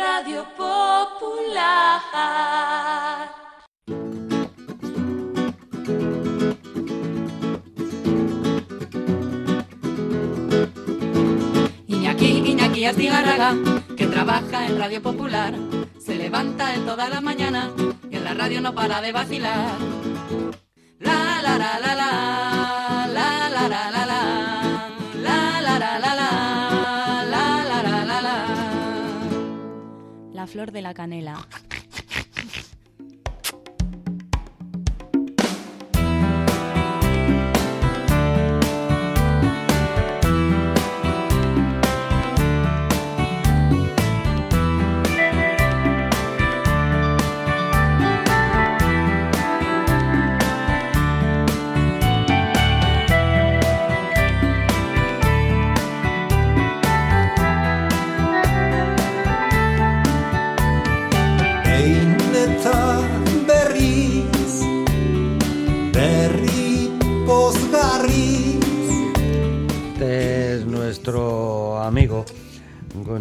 Radio Popular. Iñaki, Iñaki Astigarraga, que trabaja en Radio Popular, se levanta en toda la mañana y en la radio no para de vacilar. La la la la la, La flor de la canela.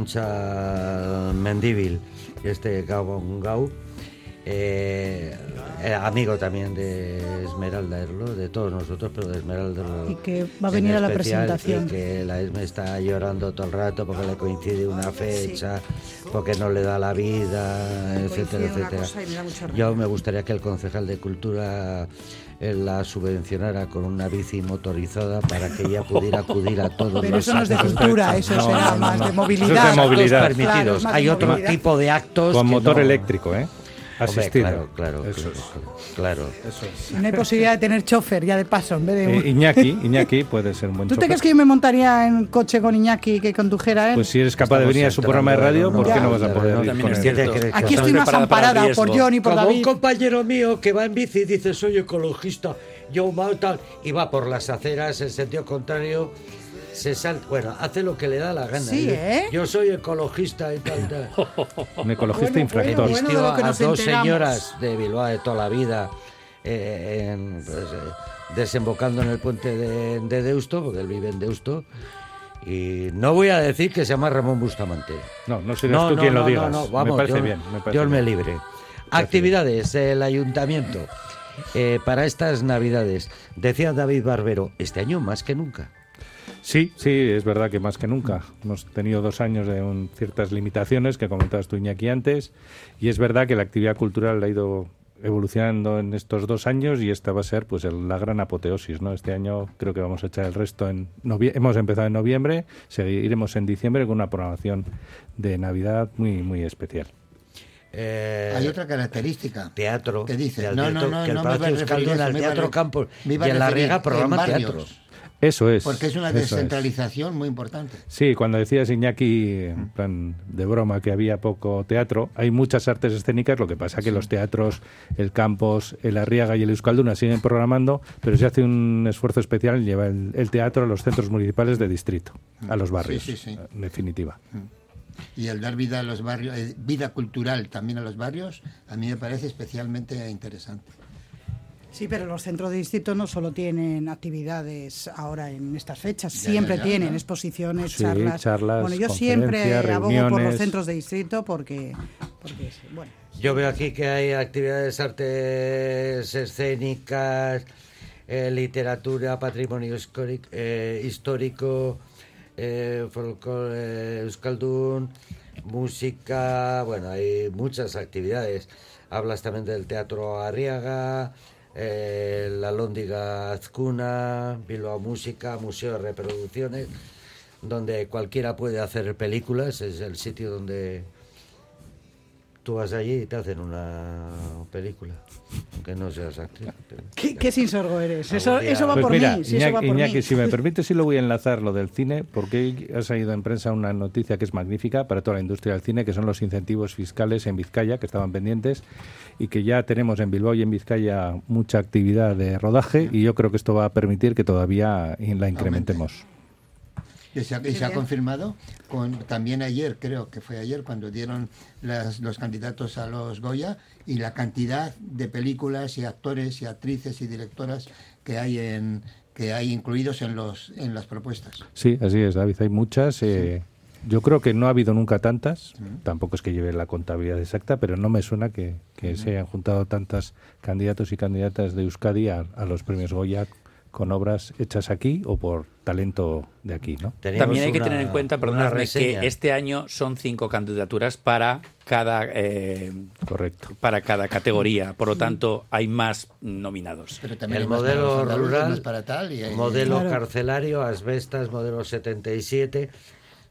Goncha Mendíbil, este Gabon Gau, eh, eh, amigo también de Esmeralda Erlo, de todos nosotros, pero de Esmeralda Erlo. Y que va a en venir a la especial, presentación. y que la Esme está llorando todo el rato porque le coincide una fecha, porque no le da la vida, etcétera, etcétera. me. Yo me gustaría que el concejal de Cultura la subvencionara con una bici motorizada para que ella pudiera acudir a todos Pero los eso no es de actos. cultura, eso No, será no, no, más no. de Eso es de movilidad. Actos permitidos. Claro, es más de Hay otro movilidad. tipo de actos Con que motor no- eléctrico, ¿eh? Asistido. claro, claro, Eso claro, es. claro. No hay posibilidad de tener chofer ya de paso en vez de un... Eh, Iñaki, Iñaki puede ser un buen ¿Tú te chofer. crees que yo me montaría en coche con Iñaki que condujera él? Pues si eres capaz de venir a su programa de radio, ¿por qué no vas a poder ir También con es él? cierto. Tiene que- Aquí estoy Estamos más amparada por. John y por Como un David. compañero mío que va en bici y dice soy ecologista, yo mal tal, y va por las aceras en sentido contrario, se salta, bueno, hace lo que le da la gana. Sí, Dice, ¿eh? Yo soy ecologista y tal, tal. Un ecologista Bueno, infractor. bueno, que a dos enteramos. señoras de Bilbao de toda la vida eh, en, pues, eh, desembocando en el puente de, de Deusto, porque él vive en Deusto. Y no voy a decir que se llama Ramón Bustamante. No, no serás tú quien lo digas. no, vamos, me parece Dios- bien. Me parece Dios me bien. libre. Actividades, el ayuntamiento. eh, para estas navidades, decía David Barbero, este año más que nunca. Sí, sí, es verdad que más que nunca. Hemos tenido dos años de un- ciertas limitaciones que comentabas tú, Iñaki, antes. Y es verdad que la actividad cultural ha ido evolucionando en estos dos años y esta va a ser pues el- la gran apoteosis, ¿no? Este año creo que vamos a echar el resto en hemos empezado en noviembre, seguiremos en diciembre con una programación de Navidad muy muy especial. Eh, Hay otra característica. teatro. que dice, del no, no, teatro, no, que el no me iba a Palacio referir Euskaldun a eso, al Teatro Campos y en la Riega programa en teatro. barrios, Eso es. Porque es una es. descentralización muy importante. Sí, cuando decías Iñaki, en plan de broma, que había poco teatro, hay muchas artes escénicas, lo que pasa que los teatros, el Campos, el Arriaga y el Euskalduna siguen programando, pero se hace un esfuerzo especial en llevar el, el teatro a los centros municipales de distrito, a los barrios, Sí, sí, sí. en definitiva. Y el dar vida a los barrios, eh, vida cultural también a los barrios, a mí me parece especialmente interesante. Sí, pero los centros de distrito no solo tienen actividades ahora en estas fechas, Ya, siempre ya, ya, tienen exposiciones, Sí, charlas. charlas, Bueno, yo siempre abogo por los centros de distrito porque, porque bueno, Yo veo aquí que hay actividades, artes escénicas, eh, literatura, patrimonio histórico, eh, histórico eh, folclore eh, euskaldun, música, bueno, hay muchas actividades. Hablas también del Teatro Arriaga, eh, la Lóndiga Azcuna, Bilbao Música, Museo de Reproducciones, donde cualquiera puede hacer películas, es el sitio donde tú vas allí y te hacen una película, aunque no seas actriz. ¿qué, qué eres? Eso, va Pues por mira, mí, sí, eso Iñaki, va por Iñaki, mí. si me permite, sí lo voy a enlazar lo del cine, porque ha salido en prensa una noticia que es magnífica para toda la industria del cine, que son los incentivos fiscales en Vizcaya, que estaban pendientes, y que ya tenemos en Bilbao y en Vizcaya mucha actividad de rodaje, y yo creo que esto va a permitir que todavía la incrementemos. Y se ha, y se ha confirmado con, también ayer, creo que fue ayer, cuando dieron las- los candidatos a los Goya y la cantidad de películas y actores y actrices y directoras que hay en que hay incluidos en los en las propuestas. Sí, así es, David, hay muchas. eh, Yo creo que no ha habido nunca tantas, tampoco es que lleve la contabilidad exacta, pero no me suena que, que se hayan juntado tantas candidatos y candidatas de Euskadi a, a los premios Goya con obras hechas aquí o por talento de aquí, ¿no? También hay que una- tener en cuenta, reseña. que este año son cinco candidaturas para cada eh, Correcto. para cada categoría, por lo tanto hay más nominados. Pero también el para modelo rural, para tal, y hay- modelo Claro. carcelario, asbestas, modelo 77,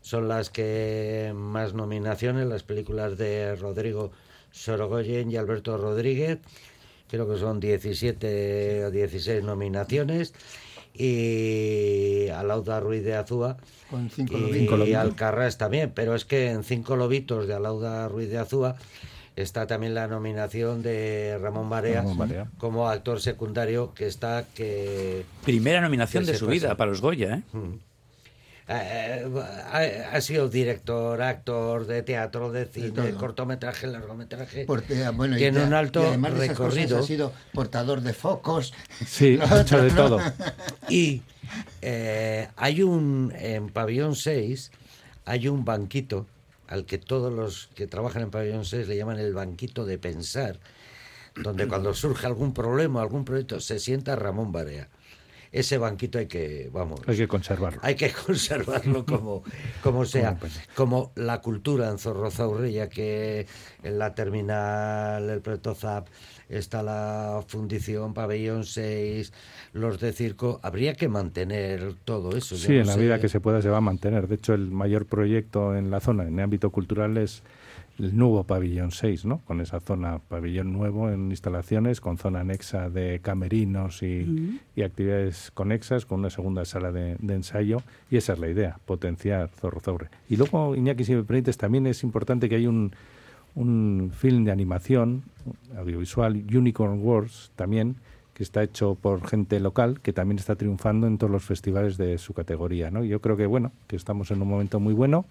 son las que más nominaciones, las películas de Rodrigo Sorogoyen y Alberto Rodríguez, creo que son 17 o 16 nominaciones, y Alauda Ruiz de Azúa Con cinco y, lobitos. Alcarrás también, pero es que en Cinco Lobitos de Alauda Ruiz de Azúa está también la nominación de Ramón Barea. como actor secundario que está que Primera nominación Que de su vida para los Goya, ¿eh? Eh, ha, ha sido director, actor de teatro, de cine, todo. cortometraje, largometraje. Porque, ah, bueno, y Tiene ya- un alto y además de recorrido. ha sido portador de focos. Sí, mucho de todo. Y eh, hay un, en Pabellón 6, hay un banquito al que todos los que trabajan en Pabellón 6 le llaman el banquito de pensar, donde cuando surge algún problema, algún proyecto, se sienta Ramón Barea. Ese banquito hay que, vamos, Hay que conservarlo. hay que conservarlo como, como sea, Bueno, pues. como la cultura en Zorrozaurre, ya que en la terminal, el proyecto ZAP, está la fundición, pabellón 6, los de circo, habría que mantener todo eso. Sí, no en la vida que se pueda se va a mantener. De hecho, el mayor proyecto en la zona, en el ámbito cultural, es el nuevo pabellón 6, ¿no? Con esa zona, pabellón nuevo en instalaciones, con zona anexa de camerinos y, y actividades conexas, con una segunda sala de, de ensayo. Y esa es la idea, potenciar Zorrozaurre. Y luego, Iñaki, si me permites, también es importante que hay un, un film de animación audiovisual, Unicorn Wars, también, que está hecho por gente local, que también está triunfando en todos los festivales de su categoría. ¿no? Yo creo que, bueno, que estamos en un momento muy bueno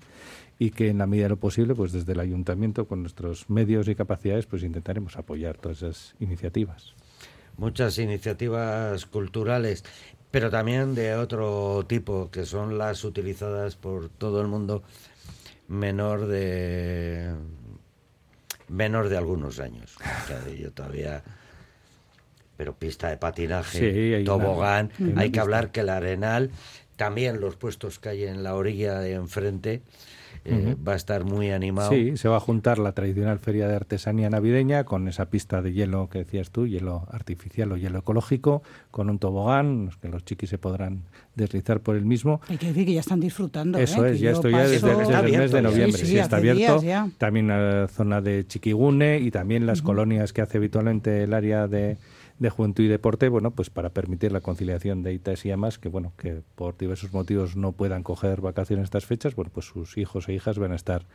y que en la medida de lo posible, pues desde el ayuntamiento, con nuestros medios y capacidades, pues intentaremos apoyar todas esas iniciativas. muchas iniciativas culturales, pero también de otro tipo, que son las utilizadas por todo el mundo menor de menor de algunos años. Yo todavía pero pista de patinaje, Sí, hay una- tobogán, hay una hay que pista. hablar que el Arenal, también los puestos que hay en la orilla de enfrente, eh, va a estar muy animado. Sí, se va a juntar la tradicional feria de artesanía navideña con esa pista de hielo que decías tú, hielo artificial o hielo ecológico, con un tobogán, que los chiquis se podrán deslizar por el mismo. Hay que decir que ya están disfrutando. Eso ¿eh? es, Que ya yo esto ya paso- desde, desde el mes de noviembre, Sí, sí, sí, está abierto. días. También la zona de Chiquigune y también las colonias que hace habitualmente el área de, de juventud y deporte, bueno, pues para permitir la conciliación de ITAS y AMAS, que bueno, que por diversos motivos no puedan coger vacaciones estas fechas, bueno, pues sus hijos e hijas van a estar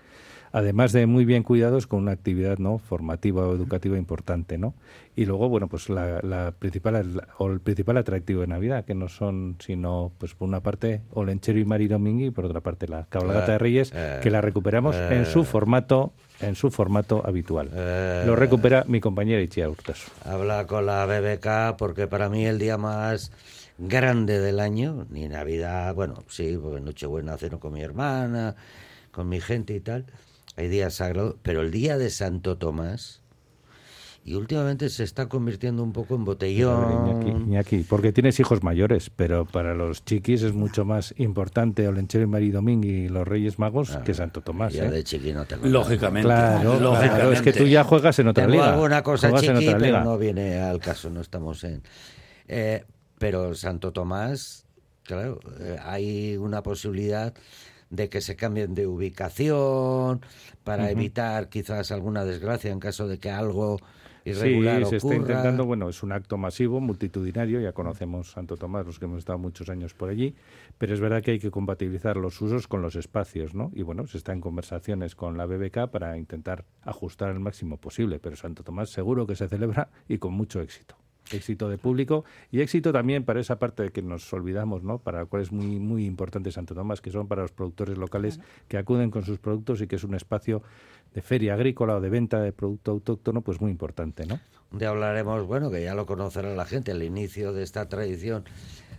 además de muy bien cuidados con una actividad no formativa o educativa importante no y luego bueno pues la, la principal o el principal atractivo de Navidad que no son sino pues por una parte Olenchero y Mari Domingui y por otra parte la cabalgata de Reyes Eh, que la recuperamos eh. en su formato en su formato habitual Eh. lo recupera mi compañera Ichia Hurtasu Habla con la BBK porque para mí el día más grande del año, ni Navidad, bueno, sí, porque Nochebuena ceno con mi hermana, con mi gente y tal, hay días sagrados, pero el día de Santo Tomás, y últimamente se está convirtiendo un poco en A ver, botellón. Iñaki, Iñaki, porque tienes hijos mayores, pero para los chiquis es mucho más importante Olenchero y Mari Domingui y los Reyes Magos que Santo Tomás. Ya ¿eh? de chiqui no tengo Lógicamente. Claro, lógicamente. claro, es que tú ya juegas en otra Tengo liga. alguna cosa Juegas en chiqui, otra pero liga. no viene al caso, no estamos en... Eh, pero Santo Tomás, claro, eh, hay una posibilidad de que se cambien de ubicación para evitar quizás alguna desgracia en caso de que algo irregular Sí, se está intentando, bueno, es un acto masivo, multitudinario, ya conocemos Santo Tomás, los que hemos estado muchos años por allí, pero es verdad que hay que compatibilizar los usos con los espacios, ¿no? Y bueno, se está en conversaciones con la BBK para intentar ajustar al máximo posible, pero Santo Tomás seguro que se celebra y con mucho éxito. Éxito de público y éxito también para esa parte de que nos olvidamos, ¿no? Para la cual es muy, muy importante Santo Tomás, que son para los productores locales que acuden con sus productos y que es un espacio de feria agrícola o de venta de producto autóctono, pues muy importante, ¿no? Un día hablaremos, bueno, que ya lo conocerá la gente, el inicio de esta tradición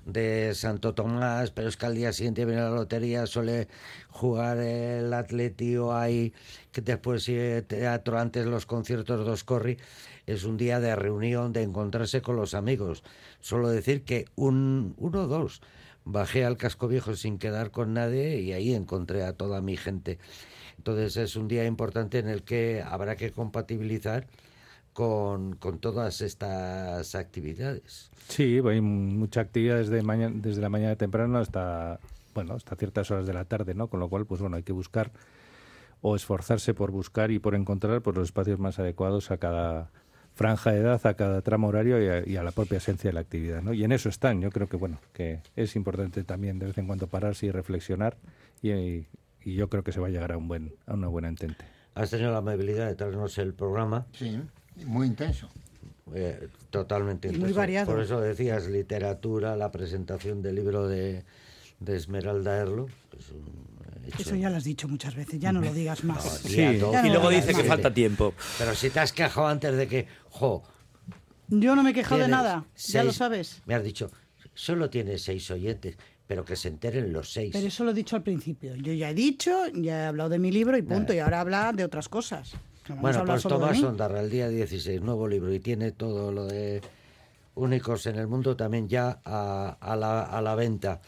de Santo Tomás, pero es que al día siguiente viene la lotería, suele jugar el Atleti o hay que después teatro antes los conciertos dos corri es un día de reunión, de encontrarse con los amigos. Solo decir que un, uno o dos bajé al casco viejo sin quedar con nadie y ahí encontré a toda mi gente. Entonces es un día importante en el que habrá que compatibilizar con, con todas estas actividades. Sí, hay mucha actividad desde, mañana, desde la mañana temprano hasta, bueno, hasta ciertas horas de la tarde, ¿no? Con lo cual, pues bueno, hay que buscar o esforzarse por buscar y por encontrar pues, los espacios más adecuados a cada franja de edad, a cada tramo horario y a, la propia esencia de la actividad, ¿no? Y en eso están. Yo creo que bueno, que es importante también de vez en cuando pararse y reflexionar y, yo creo que se va a llegar a un buen a una buena entente. Has tenido la amabilidad de traernos el programa. Sí, muy intenso. Eh, totalmente y muy variado. Por eso decías literatura, la presentación del libro de, de Esmeralda Erlo. Eso ya lo has dicho muchas veces, ya no lo digas más. sí. y luego dice que falta tiempo. Pero si te has quejado antes de que, jo, Yo no me he quejado de nada, ya lo sabes. Me has dicho, solo tienes seis oyentes, pero que se enteren los seis. Pero eso lo he dicho al principio. Yo ya he dicho, ya he hablado de mi libro y punto, y ahora habla de otras cosas. Bueno, pues Tomás Ondarra, el día 16, nuevo libro, y tiene todo lo de únicos en el mundo también ya a, la, a la venta.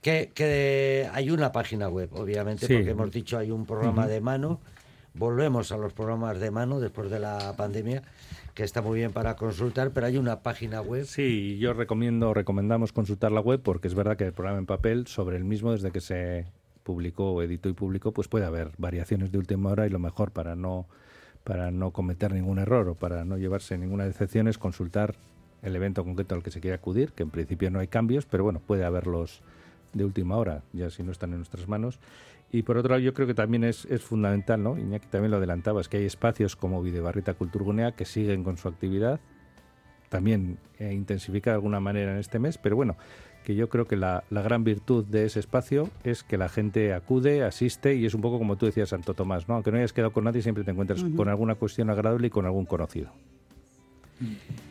Que, hay una página web, obviamente, porque hemos dicho hay un programa de mano. Volvemos a los programas de mano después de la pandemia, que está muy bien para consultar, pero hay una página web. Sí, yo recomiendo, recomendamos consultar la web porque es verdad que el programa en papel sobre el mismo desde que se publicó, editó y publicó, pues puede haber variaciones de última hora y lo mejor para no para no cometer ningún error o para no llevarse ninguna decepción es consultar el evento concreto al que se quiere acudir, que en principio no hay cambios, pero bueno, puede haberlos de última hora, ya si no están en nuestras manos. Y por otro lado, yo creo que también es, es fundamental, ¿no? Iñaki también lo adelantaba, es que hay espacios como Videbarrita Culturgunea que siguen con su actividad, también eh, intensifica de alguna manera en este mes, pero bueno, que yo creo que la, la, gran virtud de ese espacio es que la gente acude, asiste y es un poco como tú decías, Santo Tomás, ¿no? Aunque no hayas quedado con nadie, siempre te encuentras con alguna cuestión agradable y con algún conocido.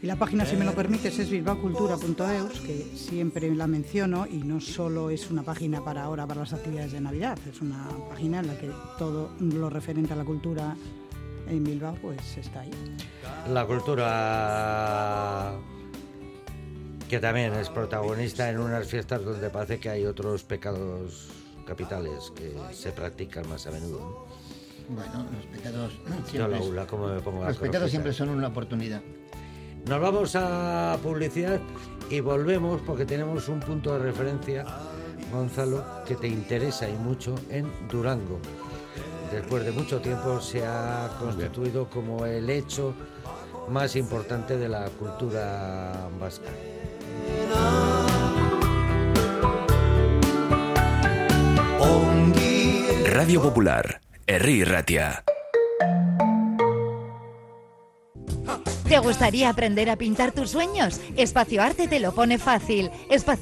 Y la página, si me lo permites, es bilbaocultura.eus, que siempre la menciono y no solo es una página para ahora, para las actividades de Navidad, es una página en la que todo lo referente a la cultura en Bilbao pues está ahí. La cultura que también es protagonista en unas fiestas donde parece que hay otros pecados capitales que se practican más a menudo. Bueno, los pecados siempre, los pecados siempre son una oportunidad. Nos vamos a publicidad y volvemos porque tenemos un punto de referencia, Gonzalo, que te interesa y mucho en Durango. Después de mucho tiempo se ha constituido como el hecho más importante de la cultura vasca. Radio Popular, Herri Ratia. ¿Te gustaría aprender a pintar tus sueños? Espacio Arte te lo pone fácil. Espacio